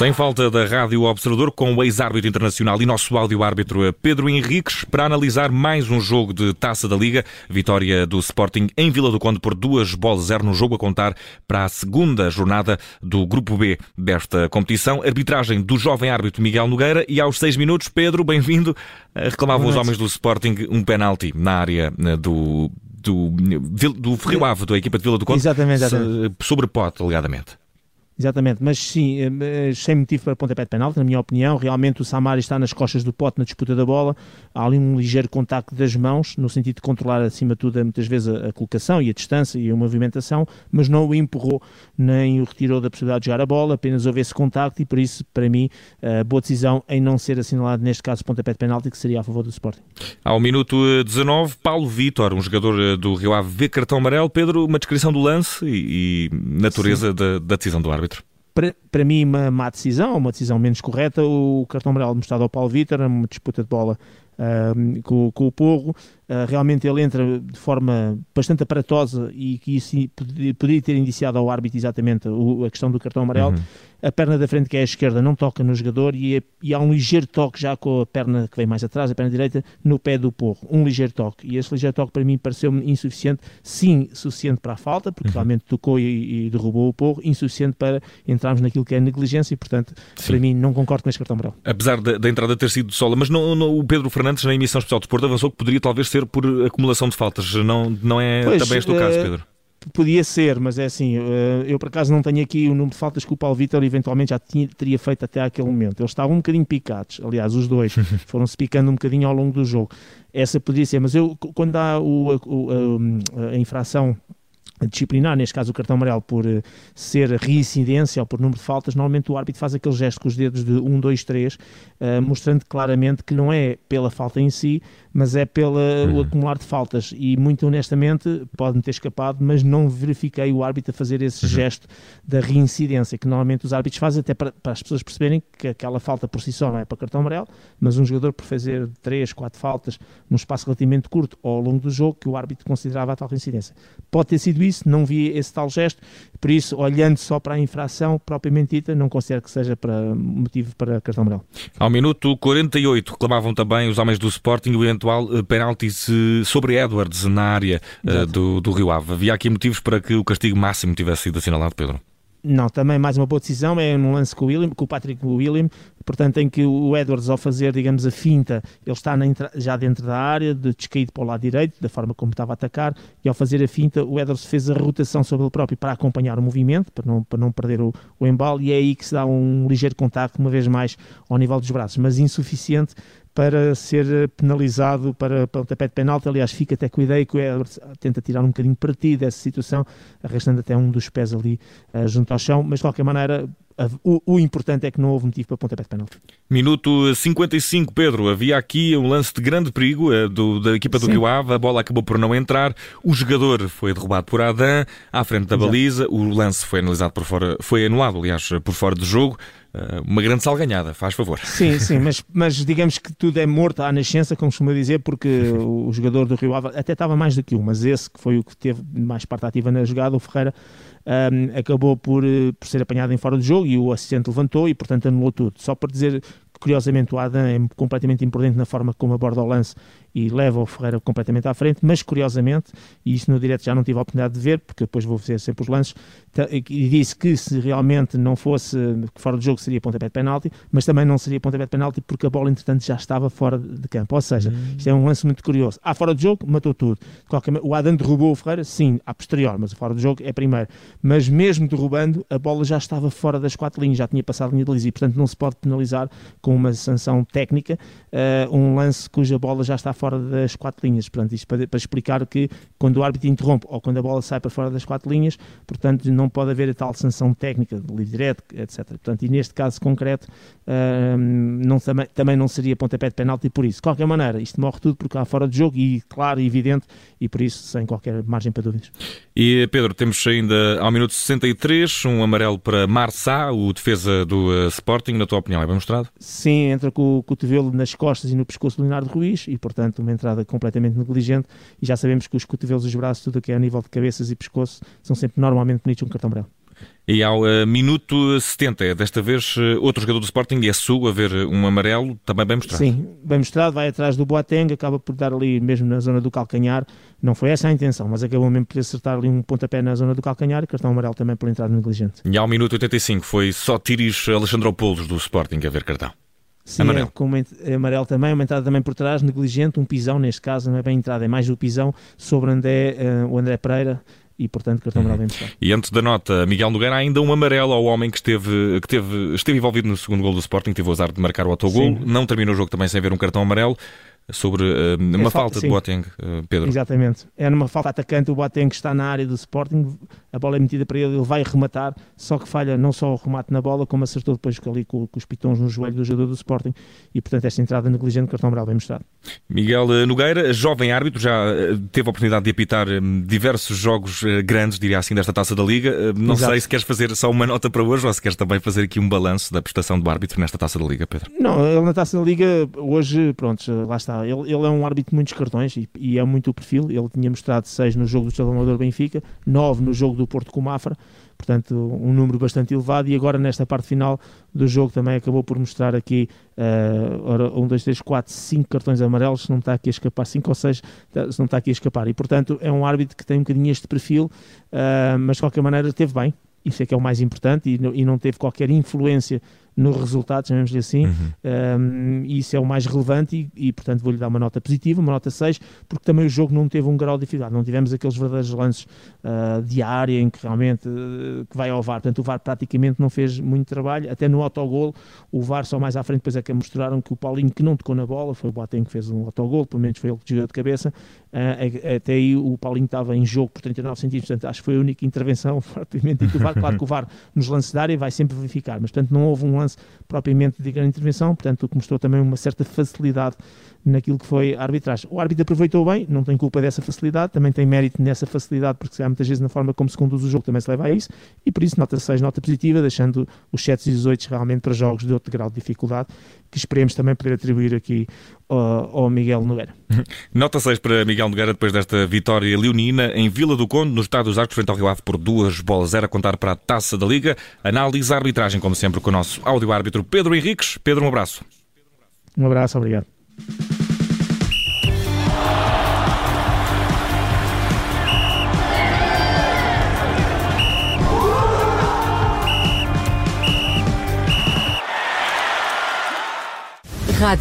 Sem falta da Rádio Observador, com o ex-árbitro internacional e nosso áudio-árbitro Pedro Henriques, para analisar mais um jogo de Taça da Liga. Vitória do Sporting em Vila do Conde por duas bolas zero no jogo a contar para a segunda jornada do Grupo B desta competição. Arbitragem do jovem árbitro Miguel Nogueira e aos seis minutos, Pedro, bem-vindo. Reclamavam os homens do Sporting um penalti na área eh, do do, do Rio Ave, da equipa de Vila do Conde, exatamente, exatamente. sobre pote, alegadamente. Exatamente, mas sim, eh, eh, sem motivo para pontapé de penalti, na minha opinião. Realmente o Samari está nas costas do pote na disputa da bola. Há ali um ligeiro contacto das mãos, no sentido de controlar acima de tudo muitas vezes a, colocação e a distância e a movimentação, mas não o empurrou nem o retirou da possibilidade de jogar a bola, apenas houve esse contacto e por isso, para mim, a boa decisão em não ser assinalado neste caso pontapé de penalti, que seria a favor do Sporting. Ao minuto 19, Paulo Vitor, um jogador eh, do Rio Ave, vê cartão amarelo. Pedro, uma descrição do lance e, e natureza da, da decisão do árbitro para, mim, uma má decisão, uma decisão menos correta. O cartão amarelo mostrado ao Paulo Vitor, uma disputa de bola uh, com, com, o Porro. Uh, realmente ele entra de forma bastante aparatosa e que isso poderia ter indiciado ao árbitro exatamente o, a questão do cartão amarelo. Uhum a perna da frente, que é a esquerda, não toca no jogador e, é, e, há um ligeiro toque já com a perna que vem mais atrás, a perna direita, no pé do porro. Um ligeiro toque. E esse ligeiro toque para mim pareceu-me insuficiente. Sim, suficiente para a falta, porque uhum. realmente tocou e, e, derrubou o porro, insuficiente para entrarmos naquilo que é negligência e, portanto, Sim. para mim, não concordo com este cartão branco. Apesar da, da, entrada ter sido de sola, mas não, não, o Pedro Fernandes, na emissão especial de Porto, avançou que poderia talvez ser por acumulação de faltas. Não, não é pois, também este o caso, eh, Pedro? Podia ser, mas é assim, eh, eu por acaso não tenho aqui o número de faltas que o Paulo Vitor eventualmente já tinha, teria feito até aquele momento. Eles estavam um bocadinho picados, aliás, os dois foram-se picando um bocadinho ao longo do jogo. Essa podia ser, mas eu, quando há o, a, a, a infração disciplinar, neste caso o cartão amarelo, por uh, ser reincidência ou por número de faltas, normalmente o árbitro faz aquele gesto com os dedos de 1, 2, 3, uh, mostrando claramente que não é pela falta em si, mas é pelo uhum. acumular de faltas. E muito honestamente, pode-me ter escapado, mas não verifiquei o árbitro a fazer esse uhum. gesto da reincidência, que normalmente os árbitros fazem até para, para, as pessoas perceberem que aquela falta por si só não é para cartão amarelo, mas um jogador por fazer 3, 4 faltas num espaço relativamente curto ou ao longo do jogo, que o árbitro considerava a tal reincidência. Pode ter sido isso, não vi esse tal gesto, por isso, olhando só para a infração propriamente dita, não considero que seja para motivo para cartão amarelo. Ao minuto 48, reclamavam também os homens do Sporting o eventual eh, penalti sobre Edwards na área uh, do, do Rio Ave. Havia aqui motivos para que o castigo máximo tivesse sido assinalado, Pedro? Não, também mais uma boa decisão é no lance com o, William, com o Patrick William, portanto em que o Edwards ao fazer, digamos, a finta, ele está já dentro da área, de descaído para o lado direito, da forma como estava a atacar, e ao fazer a finta o Edwards fez a rotação sobre ele próprio para acompanhar o movimento, para não, para não perder o, o embalo, e é aí que se dá um ligeiro contacto, uma vez mais, ao nível dos braços, mas insuficiente para ser penalizado para, o tapete penalti. Aliás, fica até com a ideia que o Edwards tenta tirar um bocadinho partido dessa situação, arrastando até um dos pés ali uh, junto ao chão, mas de qualquer maneira. O, o, importante é que não houve motivo para pontapé de penalti. Minuto 55, Pedro. Havia aqui um lance de grande perigo uh, do, da equipa do Sim. Rio Ave. A bola acabou por não entrar. O jogador foi derrubado por Adam à frente da Exato. baliza. O lance foi analisado por fora, foi anulado, aliás, por fora do jogo. Uh, uma grande salganhada, faz favor. Sim, sim, mas, mas digamos que tudo é morto à nascença, como costuma dizer, porque o jogador do Rio Ave até estava mais do que um, mas esse que foi o que teve mais parte ativa na jogada, o Ferreira, um, acabou por, eh, por ser apanhado em fora do jogo e o assistente levantou e, portanto, anulou tudo. Só para dizer Curiosamente, o Adam é completamente imprudente na forma como aborda o lance e leva o Ferreira completamente à frente, mas curiosamente, e isso no direto já não tive a oportunidade de ver, porque depois vou ver sempre os lances, e disse que se realmente não fosse fora do jogo seria pontapé de penalti, mas também não seria pontapé de penalti porque a bola, entretanto, já estava fora de campo. Ou seja, hum. isto é um lance muito curioso. Ah, fora do jogo, matou tudo. Qualquer... O Adam derrubou o Ferreira, sim, a posterior, mas fora do jogo é primeiro. Mas mesmo derrubando, a bola já estava fora das quatro linhas, já tinha passado a linha de lise, e portanto não se pode penalizar com com uma sanção técnica uh, um lance cuja bola já está fora das quatro linhas. Portanto, isto para, para, explicar que quando o árbitro interrompe ou quando a bola sai para fora das quatro linhas, portanto, não pode haver a tal sanção técnica, de livre direto, etc. Portanto, e neste caso concreto, uh, não, também, também não seria pontapé de penalti por isso. De qualquer maneira, isto morre tudo porque há fora de jogo e claro e evidente, e por isso sem qualquer margem para dúvidas. E Pedro, temos ainda ao minuto 63 um amarelo para Marçá, o defesa do uh, Sporting, na tua opinião, é bem mostrado? Sim, entra com o cotovelo nas costas e no pescoço do Leonardo Ruiz e, portanto, uma entrada completamente negligente. E já sabemos que os cotovelos os braços, tudo o que é a nível de cabeças e pescoço, são sempre normalmente bonitos um cartão branco. E ao uh, minuto 70, desta vez, uh, outro jogador do Sporting é Su a ver um amarelo, também bem mostrado. Sim, bem mostrado, vai atrás do Boateng, acaba por dar ali mesmo na zona do calcanhar. Não foi essa a intenção, mas acabou mesmo por acertar ali um pontapé na zona do calcanhar e cartão amarelo também por entrada negligente. E ao minuto 85 foi só Tiris Alexandropoulos do Sporting a ver cartão. Sim, amarelo. É, com é amarelo também, uma entrada também por trás, negligente, um pisão neste caso, não é bem entrada, é mais o pisão sobre André, uh, o André Pereira, e, portanto, cartão amarelo bem E antes da nota, Miguel Nogueira, ainda um amarelo ao homem que esteve, que teve, esteve envolvido no segundo gol do Sporting, teve o azar de marcar o autogol, não terminou o jogo também sem ver um cartão amarelo sobre uh, uma é falta, falta de Boateng, uh, Pedro. Exatamente. É numa falta atacante, o Boateng está na área do Sporting, a bola é metida para ele, ele vai rematar, só que falha não só o remate na bola, como acertou depois ali com, com os pitons no joelho do jogador do Sporting e, portanto, esta entrada negligente, cartão amarelo bem mostrado. Miguel eh, Nogueira, jovem árbitro, já teve a oportunidade de apitar diversos jogos grandes, diria assim, desta taça da Liga. Não Exato. sei se queres fazer só uma nota para hoje ou se queres também fazer aqui um balanço da prestação do árbitro nesta taça da Liga, Pedro. Não, ele na taça da Liga, hoje, pronto, lá está ele, ele é um árbitro de muitos cartões e, e, é muito o perfil. Ele tinha mostrado 6 no jogo do Salvador Benfica, 9 no jogo do Porto com Mafra, portanto, um número bastante elevado. E agora, nesta parte final do jogo, também acabou por mostrar aqui uh, 1, 2, 3, 4, 5 cartões amarelos. Se não está aqui a escapar, 5 ou 6, tá, se não está aqui a escapar. E, portanto, é um árbitro que tem um bocadinho este perfil, uh, mas de qualquer maneira teve bem. Isso é que é o mais importante e, e não teve qualquer influência nos resultados, chamemos-lhe assim, uhum. um, isso é o mais relevante e, e, portanto vou-lhe dar uma nota positiva, uma nota 6, porque também o jogo não teve um grau de dificuldade, não tivemos aqueles verdadeiros lances uh, de área em que realmente uh, que vai ao VAR, portanto o VAR praticamente não fez muito trabalho, até no autogol o VAR só mais à frente depois é que mostraram que o Paulinho que não tocou na bola, foi o Boateng que fez um autogol, pelo menos foi ele que jogou de cabeça, uh, até aí o Paulinho estava em jogo por 39 centímetros, portanto acho que foi a única intervenção praticamente do VAR, claro que o VAR nos lances de área vai sempre verificar, mas portanto não houve um lance propriamente de grande intervenção, portanto, o que mostrou também uma certa facilidade naquilo que foi a arbitragem. O árbitro aproveitou bem, não tem culpa dessa facilidade, também tem mérito nessa facilidade, porque há muitas vezes na forma como se conduz o jogo também se leva a isso, e por isso nota 6, nota positiva, deixando os 7 e os 8 realmente para jogos de outro grau de dificuldade, que esperemos também poder atribuir aqui ao, ao Miguel Nogueira. Nota 6 para Miguel Nogueira depois desta vitória leonina em Vila do Conde, no Estado dos Arcos, frente ao Rio Ave por duas bolas zero a contar para a Taça da Liga. Análise a arbitragem, como sempre, com o nosso áudio-árbitro Pedro Henriques. Pedro, um abraço. Um abraço, obrigado. Radio.